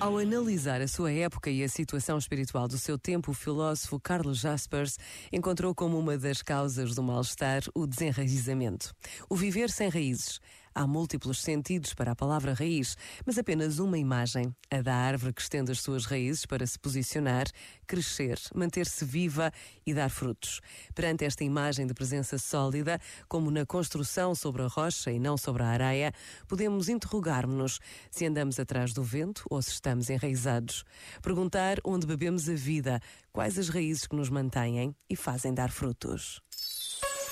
Ao analisar a sua época e a situação espiritual do seu tempo, o filósofo Carlos Jaspers encontrou como uma das causas do mal-estar o desenraizamento. O viver sem raízes. Há múltiplos sentidos para a palavra raiz, mas apenas uma imagem, a da árvore que estende as suas raízes para se posicionar, crescer, manter-se viva e dar frutos. Perante esta imagem de presença sólida, como na construção sobre a rocha e não sobre a areia, podemos interrogar-nos se andamos atrás do vento ou se estamos enraizados. Perguntar onde bebemos a vida, quais as raízes que nos mantêm e fazem dar frutos.